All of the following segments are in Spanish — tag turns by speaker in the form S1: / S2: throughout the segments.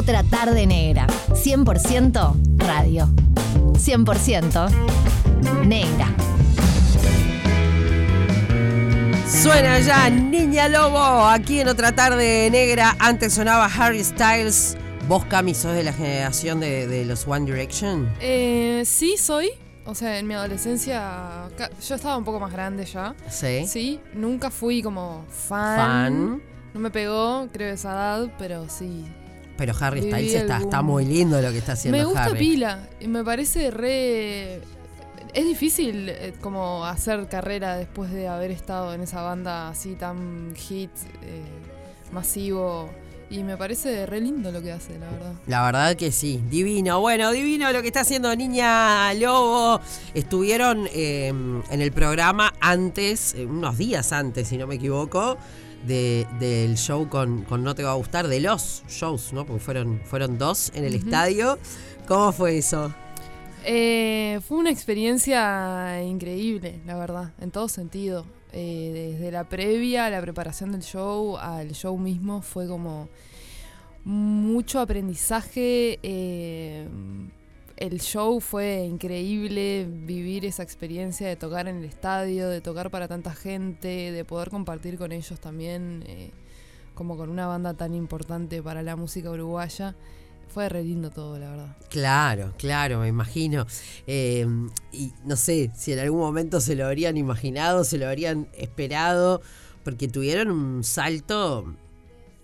S1: Otra tarde negra. 100% radio. 100% negra.
S2: Suena ya Niña Lobo aquí en otra tarde negra. Antes sonaba Harry Styles. ¿Vos, Cami, sos de la generación de, de los One Direction?
S3: Eh, sí, soy. O sea, en mi adolescencia yo estaba un poco más grande ya.
S2: Sí.
S3: Sí, nunca fui como fan.
S2: Fan.
S3: No me pegó, creo, esa edad, pero sí.
S2: Pero Harry Styles está, muy lindo lo que está haciendo
S3: me gusta
S2: Harry.
S3: pila. Y me parece re. Es difícil eh, como hacer carrera después de haber estado en esa banda así tan hit, eh, masivo. Y me parece re lindo lo que hace, la verdad.
S2: La verdad que sí, divino. Bueno, divino lo que está haciendo Niña Lobo. Estuvieron eh, en el programa antes, unos días antes, si no me equivoco, de- del show con, con No Te Va a Gustar, de los shows, ¿no? Porque fueron, fueron dos en el estadio. ¿Cómo fue eso?
S3: Eh, fue una experiencia increíble, la verdad, en todo sentido. Eh, desde la previa, la preparación del show, al show mismo, fue como mucho aprendizaje. eh, el show fue increíble, vivir esa experiencia de tocar en el estadio, de tocar para tanta gente, de poder compartir con ellos también, eh, como con una banda tan importante para la música uruguaya. Fue re lindo todo, la verdad.
S2: Claro, claro, me imagino. Eh, y no sé si en algún momento se lo habrían imaginado, se lo habrían esperado, porque tuvieron un salto,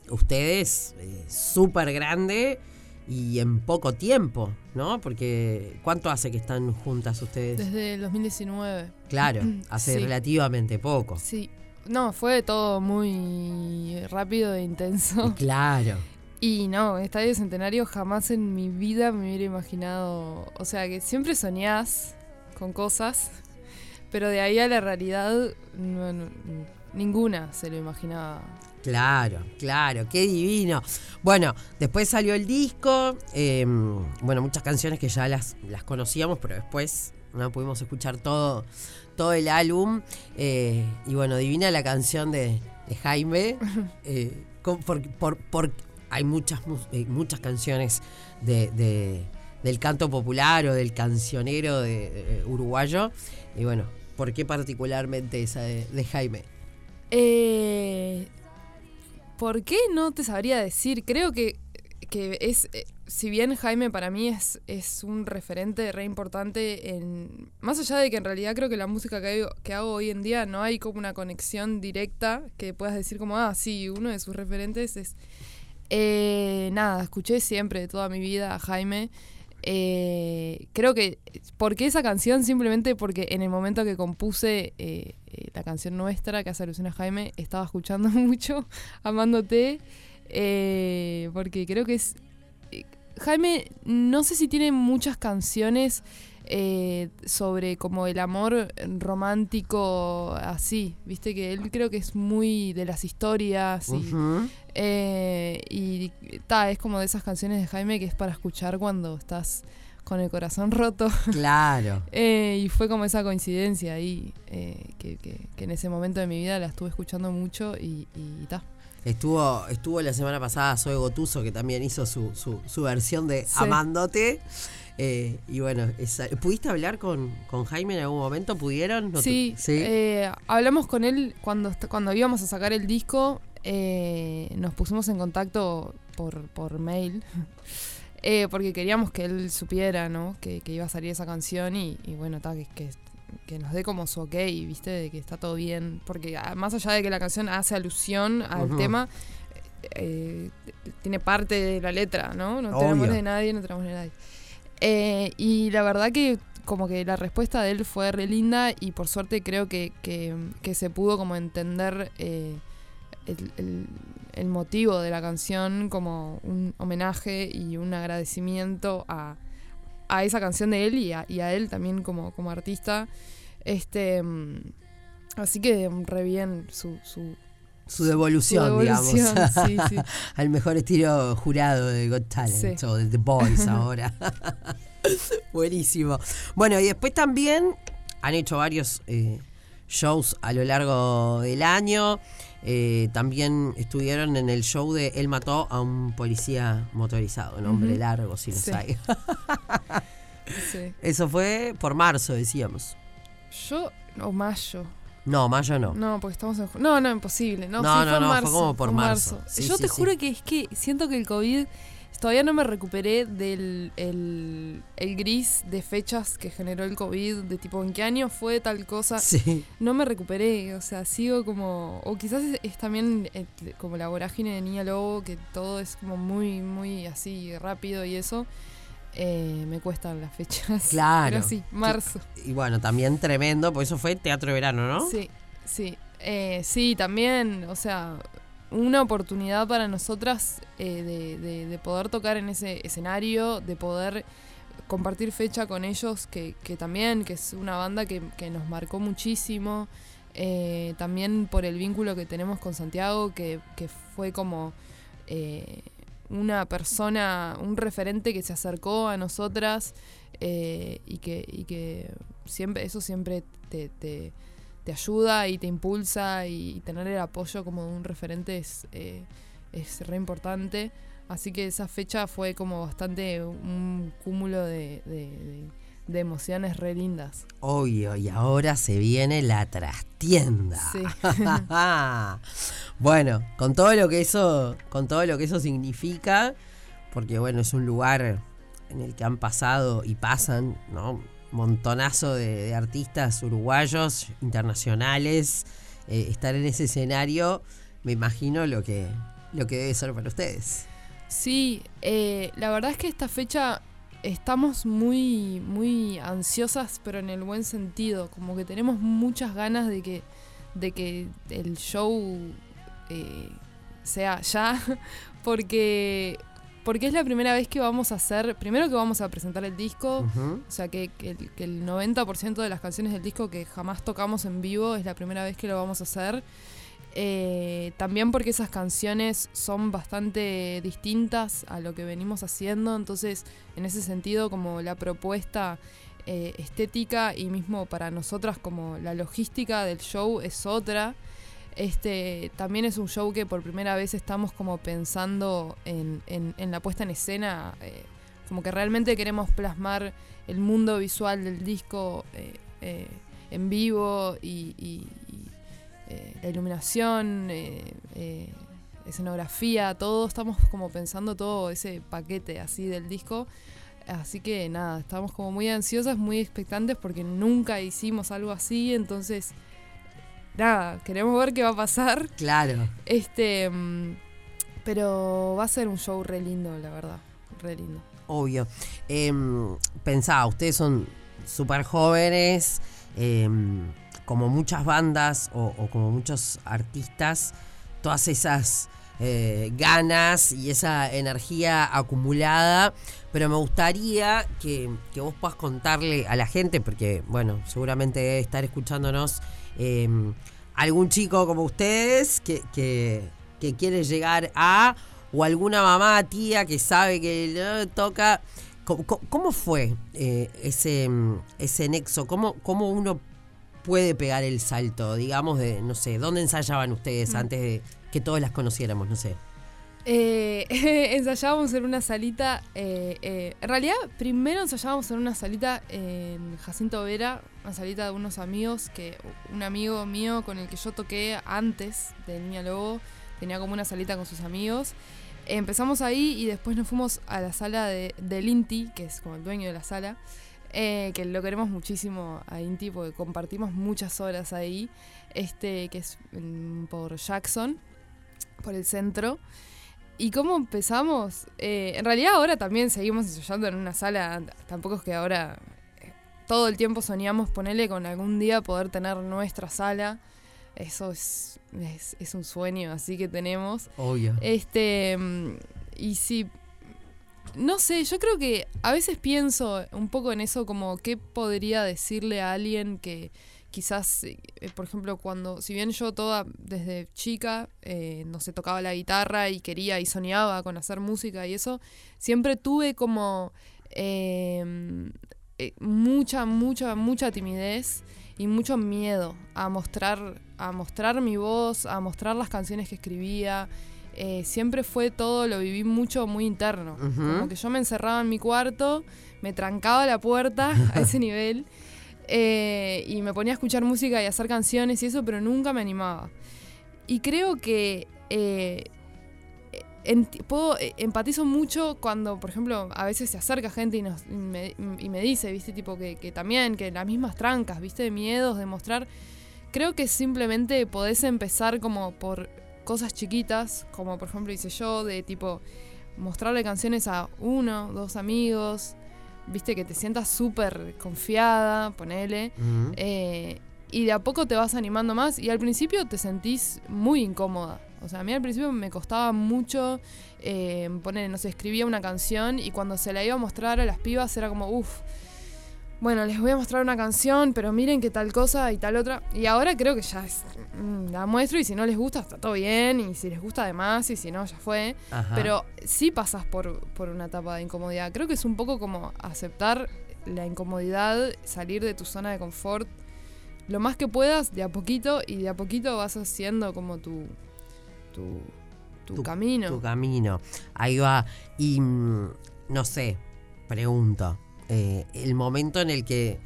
S2: ustedes, eh, súper grande y en poco tiempo, ¿no? Porque ¿cuánto hace que están juntas ustedes?
S3: Desde el 2019.
S2: Claro, hace
S3: Sí.
S2: relativamente poco.
S3: Sí. No, fue todo muy rápido e intenso.
S2: Claro,
S3: Y no, Estadio Centenario jamás en mi vida me hubiera imaginado. O sea, que siempre soñás con cosas, pero de ahí a la realidad, no- no- ninguna se lo imaginaba.
S2: Claro, claro, qué divino. Bueno, después salió el disco, eh, bueno, muchas canciones que ya las, las conocíamos, pero después no pudimos escuchar todo, todo el álbum. eh, y bueno, divina la canción de, de Jaime. eh, con- por, por- por- hay muchas, eh, muchas canciones de, de- del canto popular o del cancionero de, uruguayo. Y bueno, ¿por qué particularmente esa de, de Jaime?
S3: Eh, ¿Por qué no te sabría decir? Creo que, que es, eh, si bien Jaime para mí es, es un referente re importante, en, más allá de que en realidad creo que la música que hago, que hago hoy en día no hay como una conexión directa que puedas decir como, ah, sí, uno de sus referentes es... Eh, nada, escuché siempre toda mi vida a Jaime. Eh, creo que, ¿por qué esa canción? Simplemente porque en el momento que compuse eh, eh, la canción nuestra, que hace alusión a Jaime, estaba escuchando mucho, amándote, eh, porque creo que es... Jaime, no sé si tiene muchas canciones eh, sobre como el amor romántico así, viste que él creo que es muy de las historias y, eh, y ta, es como de esas canciones de Jaime que es para escuchar cuando estás con el corazón roto.
S2: Claro.
S3: Eh, y fue como esa coincidencia ahí, que, que- que en ese momento de mi vida la estuve escuchando mucho y, y ta.
S2: Estuvo, estuvo la semana pasada Zoe Gotuso, que también hizo su, su, su versión de
S3: Sí.
S2: Amándote. Eh, y bueno, esa- ¿pudiste hablar con, con Jaime en algún momento? ¿Pudieron? ¿No
S3: Sí,
S2: ¿Sí?
S3: eh, hablamos con él cuando, cuando íbamos a sacar el disco, eh, nos pusimos en contacto por, por mail, eh, porque queríamos que él supiera, ¿no? Que, que iba a salir esa canción y, y bueno, ta, que, que, que nos dé como su ok, ¿viste? De que está todo bien, porque ah, más allá de que la canción hace alusión al tema, eh, tiene parte de la letra, ¿no? No te
S2: Obvio.
S3: enamores de nadie, no te enamores de nadie. Eh, y la verdad que como que la respuesta de él fue re linda y por suerte creo que, que- que se pudo como entender eh, el, el- el motivo de la canción como un homenaje y un agradecimiento a, a esa canción de él y a, y a él también como, como artista. Este, mm, así que mm, re bien su, su,
S2: su devolución,
S3: su devolución,
S2: digamos.
S3: sí, sí.
S2: Al mejor estilo jurado de Got Talent
S3: Sí.
S2: o de The Boys ahora. Buenísimo. Bueno, y después también han hecho varios eh, shows a lo largo del año. Eh, también estuvieron en el show de Él mató a un policía motorizado, nombre
S3: Ujú.
S2: largo si los
S3: Sí.
S2: hay.
S3: Sí.
S2: Eso fue por marzo, decíamos.
S3: Yo, o mayo.
S2: No, mayo no.
S3: No, porque estamos en. No, no, imposible. No,
S2: No,
S3: sí,
S2: no,
S3: fue
S2: no, fue como por marzo.
S3: Yo te juro que es que siento que el COVID. Todavía no me recuperé del el, el gris de fechas que generó el COVID, de tipo en qué año fue tal cosa.
S2: Sí.
S3: No me recuperé, o sea, sigo como. O quizás es, es también eh, como la vorágine de Niña Lobo, que todo es como muy, muy así rápido y eso. Eh, me cuestan las fechas.
S2: Claro.
S3: Pero sí, marzo.
S2: Y bueno, también tremendo, porque eso fue teatro de verano, ¿no?
S3: Sí, sí. Eh, sí, también, o sea, una oportunidad para nosotras eh, de, de- de poder tocar en ese escenario, de poder compartir fecha con ellos, que, también, que es una banda que, nos marcó muchísimo. eh, también por el vínculo que tenemos con Santiago, que, fue como eh, una persona, un referente que se acercó a nosotras y, que, siempre, eso siempre te, te ayuda y te impulsa y tener el apoyo como de un referente es, eh, es re importante. Así que esa fecha fue como bastante un cúmulo de, de- de- de emociones re lindas.
S2: Obvio, y ahora se viene la trastienda.
S3: Sí.
S2: bueno, con todo lo que eso, con todo lo que eso significa, porque bueno, es un lugar en el que han pasado y pasan, ¿no? Montonazo de, artistas uruguayos, internacionales. eh, estar en ese escenario, me imagino lo que, lo que debe ser para ustedes.
S3: Sí, eh, la verdad es que esta fecha estamos muy, muy ansiosas, pero en el buen sentido. Como que tenemos muchas ganas de que, de que el show eh, sea ya, porque, porque es la primera vez que vamos a hacer, primero que vamos a presentar el disco, o sea que, que el, que el 90% de las canciones del disco que jamás tocamos en vivo es la primera vez que lo vamos a hacer. Eh, también porque esas canciones son bastante distintas a lo que venimos haciendo, entonces en ese sentido como la propuesta eh, estética y mismo para nosotras como la logística del show es otra. Este también es un show que por primera vez estamos como pensando en, la puesta en escena, eh, como que realmente queremos plasmar el mundo visual del disco eh, eh, en vivo y, y- y, la iluminación, escenografía, todo, estamos como pensando todo ese paquete así del disco. Así que nada, estamos como muy ansiosas, muy expectantes porque nunca hicimos algo así, entonces nada, queremos ver qué va a pasar.
S2: Claro.
S3: Este, mm, pero va a ser un show re lindo, la verdad, re lindo.
S2: Obvio. Em, pensaba, ustedes son súper jóvenes, em, como muchas bandas o, o como muchos artistas, todas esas eh, ganas y esa energía acumulada, pero me gustaría que, que vos puedas contarle a la gente, porque bueno, seguramente debe estar escuchándonos em, algún chico como ustedes que, que, que quiere llegar a, o alguna mamá, tía que sabe que eh, toca. ¿Cómo, cómo- fue eh, ese, mm, ese nexo? ¿Cómo, ¿Cómo uno puede pegar el salto? Digamos, de, no sé, ¿dónde ensayaban ustedes
S3: Mm.
S2: antes de que todos las conociéramos? No sé.
S3: Eh, ensayábamos en una salita. eh, eh, en realidad, primero ensayábamos en una salita en Jacinto Vera, una salita de unos amigos que un amigo mío con el que yo toqué antes de Niña Lobo tenía como una salita con sus amigos. Empezamos ahí y después nos fuimos a la sala de, del Inti, que es como el dueño de la sala, que lo queremos muchísimo a Inti porque compartimos muchas horas ahí, este que es por Jackson, por el centro. ¿Y cómo empezamos? Eh, en realidad ahora también seguimos ensayando en una sala, tampoco es que ahora eh, todo el tiempo soñamos ponerle con algún día poder tener nuestra sala. Eso es, es, es un sueño así que tenemos.
S2: Obvio.
S3: Este, y sí, no sé, yo creo que a veces pienso un poco en eso como qué podría decirle a alguien que quizás, eh, por ejemplo, cuando, si bien yo toda desde chica, eh, no sé, tocaba la guitarra y quería y soñaba con hacer música y eso, siempre tuve como eh, eh, mucha, mucha, mucha timidez y mucho miedo a mostrar a mostrar mi voz, a mostrar las canciones que escribía. Eh, siempre fue todo, lo viví mucho, muy interno.
S2: Ujú.
S3: Como que yo me encerraba en mi cuarto, me trancaba la puerta a ese nivel eh, y me ponía a escuchar música y hacer canciones y eso, pero nunca me animaba. Y creo que eh, enti- puedo, eh, empatizo mucho cuando, por ejemplo, a veces se acerca gente y, nos, y, me, y me dice, viste, tipo que, que también, que las mismas trancas, viste, de miedos, de mostrar. Creo que simplemente podés empezar como por cosas chiquitas, como por ejemplo hice yo, de tipo mostrarle canciones a uno, dos amigos, viste, que te sientas súper confiada, ponele. Eh, y de a poco te vas animando más y al principio te sentís muy incómoda. O sea, a mí al principio me costaba mucho eh, poner, no sé, escribía una canción y cuando se la iba a mostrar a las pibas era como, uff, bueno, les voy a mostrar una canción, pero miren que tal cosa y tal otra. Y ahora creo que ya es, la muestro y si no les gusta está todo bien y si les gusta además y si no ya fue.
S2: Ajá.
S3: Pero sí pasas por, por una etapa de incomodidad. Creo que es un poco como aceptar la incomodidad, salir de tu zona de confort lo más que puedas de a poquito y de a poquito vas haciendo como tu, tu, tu camino.
S2: Tu camino. Ahí va. Y mm, no sé, pregunto. eh, el momento en el que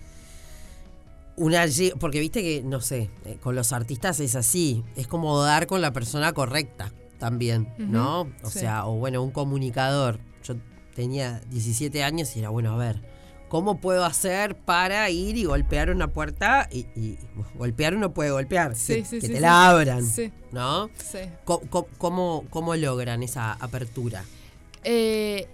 S2: una porque viste que, no sé, eh, con los artistas es así, es como dar con la persona correcta también, ¿no? O
S3: sí.
S2: sea, o bueno, un comunicador. Yo tenía 17 años y era bueno, a ver, ¿cómo puedo hacer para ir y golpear una puerta? Y, y golpear uno puede golpear,
S3: Sí,
S2: que,
S3: sí,
S2: que te la abran,
S3: Sí,
S2: ¿no? ¿Cómo, cómo logran esa apertura?
S3: Eh,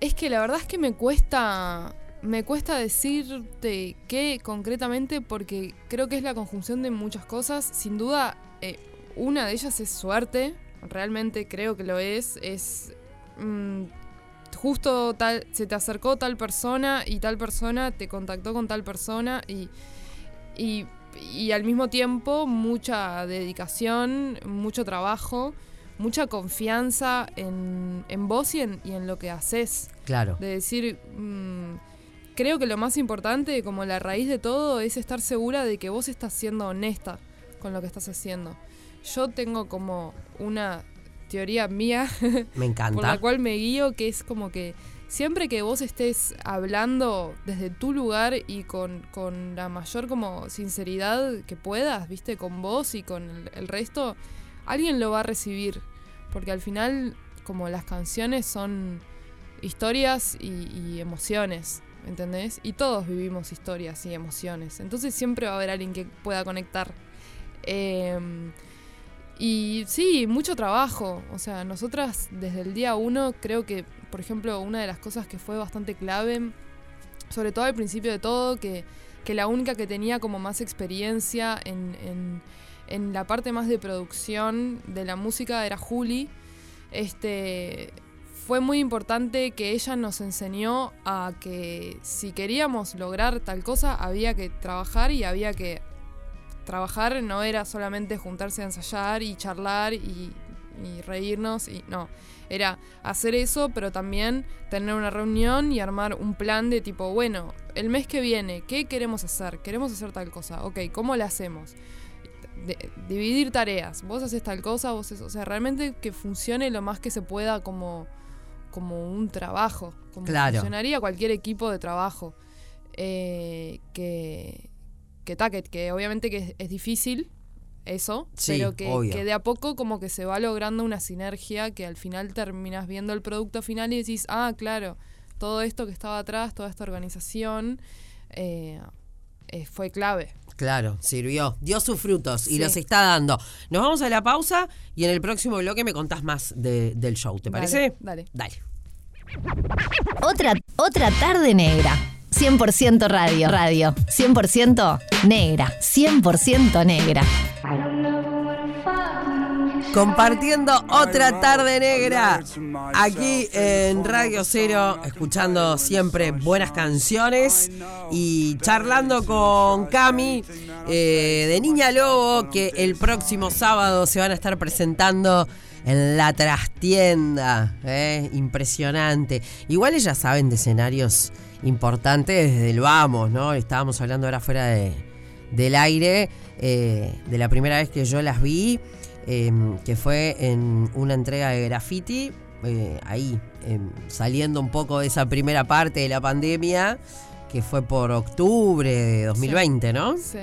S3: es que la verdad es que me cuesta. Me cuesta decirte qué concretamente porque creo que es la conjunción de muchas cosas. Sin duda, eh, una de ellas es suerte. Realmente creo que lo es. Es. mm, justo tal. Se te acercó tal persona y tal persona te contactó con tal persona y. Y, y al mismo tiempo mucha dedicación, mucho trabajo mucha confianza en, en vos y en, y en lo que haces.
S2: Claro.
S3: De decir, mm, creo que lo más importante, como la raíz de todo, es estar segura de que vos estás siendo honesta con lo que estás haciendo. Yo tengo como una teoría mía
S2: Me
S3: por
S2: encanta.
S3: la cual me guío, que es como que siempre que vos estés hablando desde tu lugar y con, con la mayor como sinceridad que puedas, viste, con vos y con el, el resto, alguien lo va a recibir. Porque al final, como las canciones son historias y, y emociones, ¿entendés? Y todos vivimos historias y emociones. Entonces siempre va a haber alguien que pueda conectar. Em, y sí, mucho trabajo. O sea, nosotras desde el día uno creo que, por ejemplo, una de las cosas que fue bastante clave, sobre todo al principio de todo, que, que la única que tenía como más experiencia en, en- en la parte más de producción de la música era Juli. Este, fue muy importante que ella nos enseñó a que si queríamos lograr tal cosa había que trabajar y había que trabajar no era solamente juntarse a ensayar y charlar y, y reírnos y no. Era hacer eso pero también tener una reunión y armar un plan de tipo bueno el mes que viene qué queremos hacer queremos hacer tal cosa ok cómo la hacemos dividir tareas. Vos haces tal cosa vos haces- o sea realmente que funcione lo más que se pueda como como un trabajo como
S2: Claro.
S3: funcionaría cualquier equipo de trabajo eh, que que, ta, que, que obviamente que es, es difícil eso,
S2: Sí,
S3: pero que, que de a poco como que se va logrando una sinergia que al final terminas viendo el producto final y decís, ah, claro, todo esto que estaba atrás, toda esta organización eh, eh, fue clave.
S2: Claro, sirvió. Dio sus frutos y los está dando. Nos vamos a la pausa y en el próximo bloque me contás más de- del show. ¿Te
S3: Dale,
S2: parece?
S3: dale.
S2: Dale.
S1: Otra, otra tarde negra. 100% radio, radio. 100% negra. 100% negra.
S2: Compartiendo otra tarde negra aquí en Radio Cero, escuchando siempre buenas canciones y charlando con Cami eh, de Niña Lobo, que el próximo sábado se van a estar presentando en la trastienda. eh, Impresionante. Igual ellas saben de escenarios importantes desde el vamos, ¿no? Estábamos hablando ahora fuera de, del aire eh, de la primera vez que yo las vi, eh, que fue en una entrega de graffiti, eh, ahí, em, saliendo un poco de esa primera parte de la pandemia, que fue por octubre de 2020, ¿no?
S3: Sí.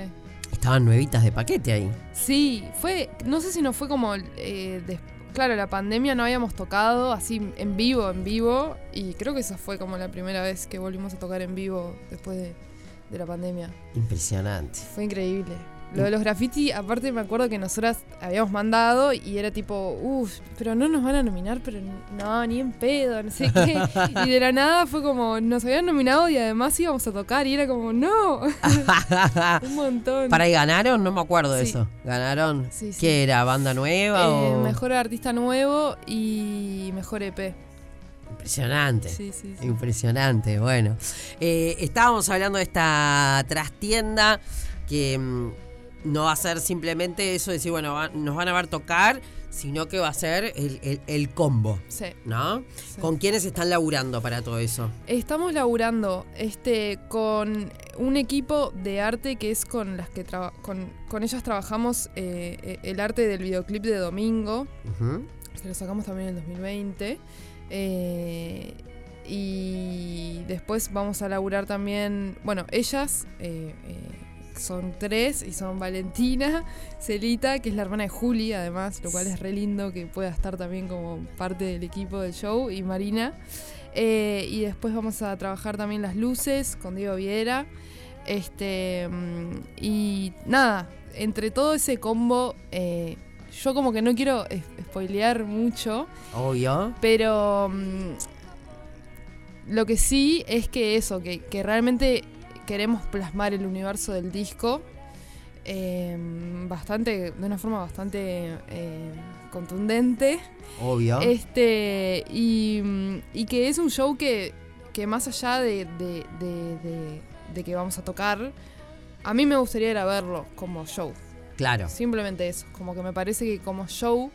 S2: Estaban nuevitas de paquete ahí.
S3: Sí, fue, no sé si no fue como, eh, des- claro, la pandemia no habíamos tocado así en vivo, en vivo, y creo que esa fue como la primera vez que volvimos a tocar en vivo después de, de la pandemia.
S2: Impresionante.
S3: Fue increíble. Lo de los graffiti, aparte me acuerdo que nosotras habíamos mandado y era tipo, uff, pero no nos van a nominar, pero no, ni en pedo, no sé qué. Y de la nada fue como, nos habían nominado y además íbamos a tocar y era como, no, un montón.
S2: ¿Para ahí ganaron? No me acuerdo de
S3: Sí.
S2: eso. ¿Ganaron?
S3: Sí, sí.
S2: ¿Qué era? ¿Banda nueva
S3: Eh,
S2: o...?
S3: mejor artista nuevo y mejor EP.
S2: Impresionante.
S3: Sí, sí, sí.
S2: Impresionante, bueno. Eh, estábamos hablando de esta trastienda que mm, no va a ser simplemente eso de decir, bueno, va- nos van a ver tocar, sino que va a ser el, el- el combo,
S3: Sí.
S2: ¿no?
S3: Sí.
S2: ¿Con quiénes están laburando para todo eso?
S3: Estamos laburando este con un equipo de arte que es con las que con, con ellas trabajamos eh, eh, el arte del videoclip de Domingo, que lo sacamos también en el 2020. eh, y después vamos a laburar también, bueno, ellas eh, son tres y son Valentina, Celita, que es la hermana de Juli, además, lo cual es re lindo que pueda estar también como parte del equipo del show, y Marina. Eh, y después vamos a trabajar también las luces con Diego Viera. Este, mm, y nada, entre todo ese combo, eh, yo como que no quiero spoilear mucho,
S2: Obvio.
S3: pero mm, lo que sí es que eso, que, que realmente queremos plasmar el universo del disco eh, bastante, de una forma bastante eh, contundente.
S2: Obvio.
S3: Este, y, y que es un show que, que más allá de, de- de- de- de que vamos a tocar, a mí me gustaría ir a verlo como show.
S2: claro.
S3: Simplemente eso, como que me parece que como show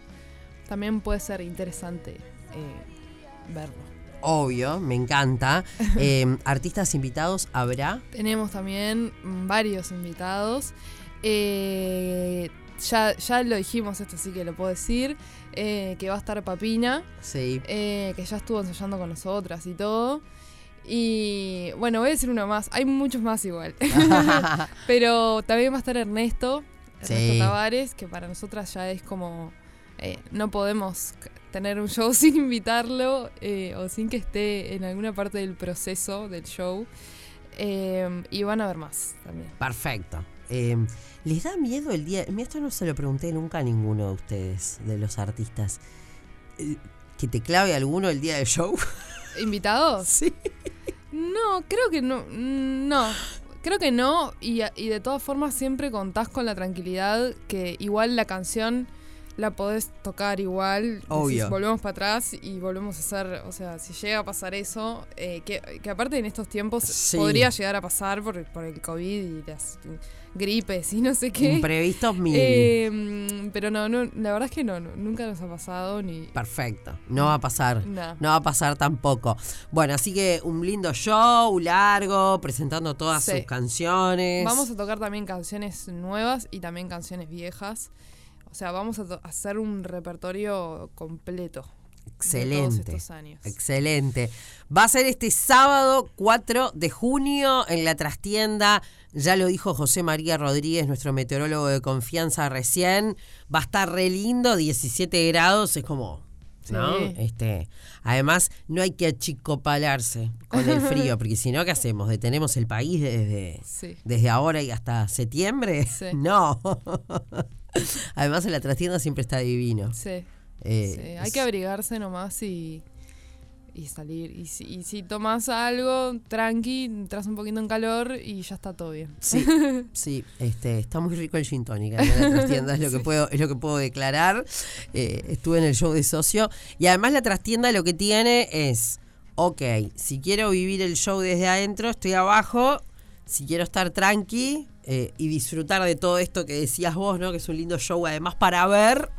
S3: también puede ser interesante eh, verlo.
S2: Obvio, me encanta. Eh, artistas invitados habrá.
S3: Tenemos también varios invitados. Eh, ya, ya lo dijimos esto, así que lo puedo decir. eh, que va a estar Papina.
S2: Sí.
S3: eh, que ya estuvo ensayando con nosotras y todo. Y bueno, voy a decir uno más. Hay muchos más igual. Pero también va a estar Ernesto, Ernesto
S2: Sí.
S3: Tavares, que para nosotras ya es como. eh, no podemos tener un show sin invitarlo eh, o sin que esté en alguna parte del proceso del show. Eh, y van a ver más también.
S2: Perfecto. Eh, ¿Les da miedo el día? Esto no se lo pregunté nunca a ninguno de ustedes, de los artistas. Eh, ¿Que te clave alguno el día del show?
S3: ¿Invitados?
S2: Sí.
S3: No, creo que no. No. Creo que no. Y, y de todas formas siempre contás con la tranquilidad que igual la canción la podés tocar igual.
S2: Obvio.
S3: Decís, volvemos para atrás y volvemos a hacer. O sea, si llega a pasar eso, eh, que, que aparte en estos tiempos
S2: Sí.
S3: podría llegar a pasar por, por el COVID y las gripes y no sé qué.
S2: Imprevistos mil.
S3: Eh, mm, pero no, no, la verdad es que no, no, nunca nos ha pasado ni.
S2: Perfecto. No va a pasar.
S3: Nah.
S2: No va a pasar tampoco. Bueno, así que un lindo show, largo, presentando todas
S3: Sí.
S2: sus canciones.
S3: Vamos a tocar también canciones nuevas y también canciones viejas. O sea, vamos a hacer un repertorio completo. De todos
S2: Excelente.
S3: estos años.
S2: Excelente. Va a ser este sábado 4 de junio en la trastienda. Ya lo dijo José María Rodríguez, nuestro meteorólogo de confianza recién. Va a estar re lindo, 17 grados, es como. ¿no?
S3: Sí.
S2: Este, además, no hay que achicopalarse con el frío, porque si no, ¿qué hacemos? ¿Detenemos el país desde,
S3: Sí.
S2: desde ahora y hasta septiembre?
S3: Sí.
S2: No. Además, en la trastienda siempre está divino.
S3: Sí,
S2: Eh,
S3: sí. Hay
S2: es-
S3: que abrigarse nomás y, y salir. Y si, y si tomas algo, tranqui, entras un poquito en calor y ya está todo bien.
S2: Sí, sí, este, está muy rico el gin tonic en la trastienda, es lo que puedo, es lo que puedo declarar. Eh, estuve en el show de socio. Y además la trastienda lo que tiene es, ok, si quiero vivir el show desde adentro, estoy abajo. Si quiero estar tranqui eh, y disfrutar de todo esto que decías vos, ¿no? Que es un lindo show además para ver.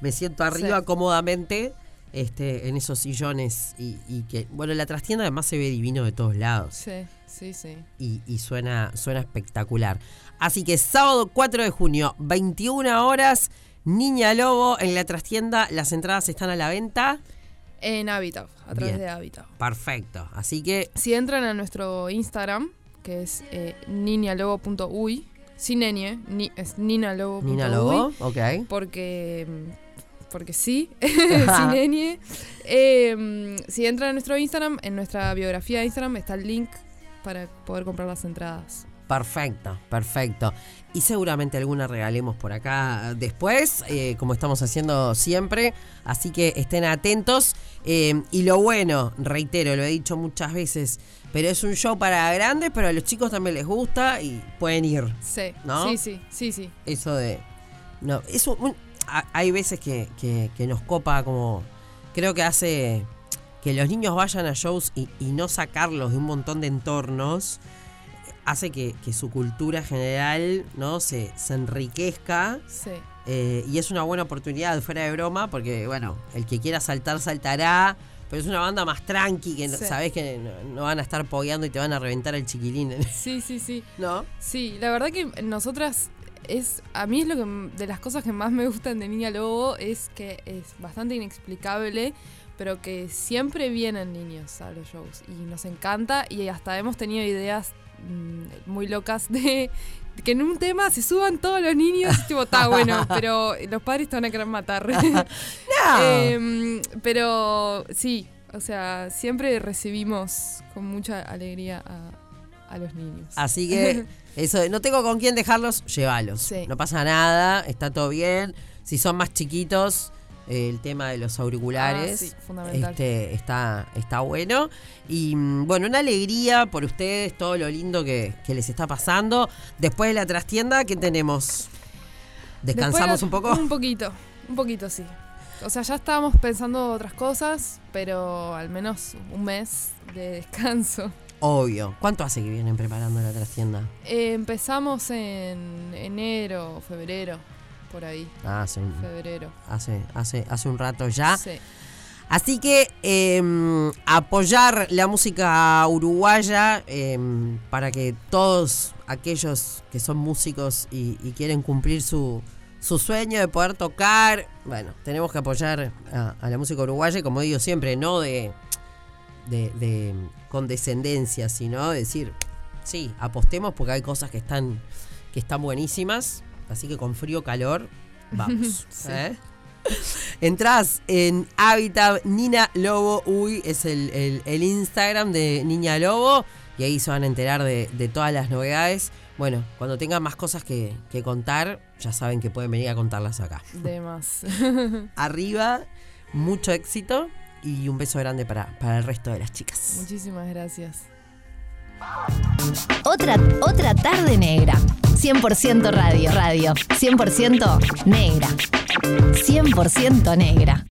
S2: Me siento arriba
S3: Sí.
S2: cómodamente. este, en esos sillones y, y que, bueno, la trastienda además se ve divino de todos lados
S3: Sí, sí, sí.
S2: y, y suena, suena espectacular. Así que sábado 4 de junio, 21 horas, Niña Lobo en la trastienda, las entradas están a la venta.
S3: En Habitat, a través
S2: Bien.
S3: de Habitat.
S2: Perfecto, así que
S3: Si entran a nuestro Instagram, que es eh, sin ñ, ni, es ninalobo.uy.
S2: Nina Lobo, ok.
S3: porque porque sí, sin ñ. Eh, si entran a nuestro Instagram, en nuestra biografía de Instagram está el link para poder comprar las entradas.
S2: Perfecto, perfecto. Y seguramente alguna regalemos por acá después, eh, como estamos haciendo siempre. Así que estén atentos. Eh, y lo bueno, reitero, lo he dicho muchas veces, pero es un show para grandes, pero a los chicos también les gusta y pueden ir.
S3: Sí,
S2: ¿No?
S3: sí, sí, sí, sí.
S2: Eso de. No, un- ha- hay veces que, que- que nos copa como. Creo que hace que los niños vayan a shows y, y no sacarlos de un montón de entornos. Hace que, que su cultura general no se, se enriquezca.
S3: Sí,
S2: eh, y es una buena oportunidad, fuera de broma, porque, bueno, el que quiera saltar, saltará. Pero es una banda más tranqui, que
S3: Sí.
S2: sabés que no, no van a estar pogueando y te van a reventar el chiquilín.
S3: sí, sí, sí.
S2: ¿No?
S3: Sí, la verdad que nosotras es a mí es lo que de las cosas que más me gustan de Niña Lobo es que es bastante inexplicable, pero que siempre vienen niños a los shows y nos encanta y hasta hemos tenido ideas muy locas de que en un tema se suban todos los niños, tipo, está bueno, pero los padres te van a querer matar. Em, pero sí, o sea, siempre recibimos con mucha alegría a, a los niños.
S2: Así que eso no tengo con quién dejarlos, llévalos.
S3: Sí.
S2: No pasa nada, está todo bien. Si son más chiquitos, el tema de los auriculares
S3: Ah, sí, fundamental.
S2: este, está, está bueno. Y mm, bueno, una alegría por ustedes, todo lo lindo que, que les está pasando. Después de la trastienda, ¿qué tenemos? ¿Descansamos un poco?
S3: Un poquito, un poquito sí. O sea, ya estábamos pensando otras cosas, pero al menos un mes de descanso.
S2: Obvio. ¿Cuánto hace que vienen preparando la trastienda?
S3: Eh, empezamos en enero, febrero, por ahí.
S2: Ah, hace, un-
S3: Febrero.
S2: hace, hace, hace un rato ya.
S3: Sí.
S2: Así que eh, apoyar la música uruguaya eh, para que todos aquellos que son músicos y, y quieren cumplir su, su sueño de poder tocar, bueno, tenemos que apoyar a, a la música uruguaya, como digo siempre, no de, de, de condescendencia, sino de decir, sí, apostemos porque hay cosas que están, que están buenísimas, así que con frío, calor, vamos.
S3: Sí.
S2: ¿eh? Entrás en Habitat Nina Lobo Uy, es el, el- el Instagram de Niña Lobo. Y ahí se van a enterar de, de todas las novedades. Bueno, cuando tengan más cosas que, que contar, ya saben que pueden venir a contarlas acá.
S3: De más.
S2: Arriba, mucho éxito y un beso grande para, para el resto de las chicas.
S3: Muchísimas gracias.
S1: Otra, otra tarde negra. 100% radio, radio. 100% negra. 100% negra.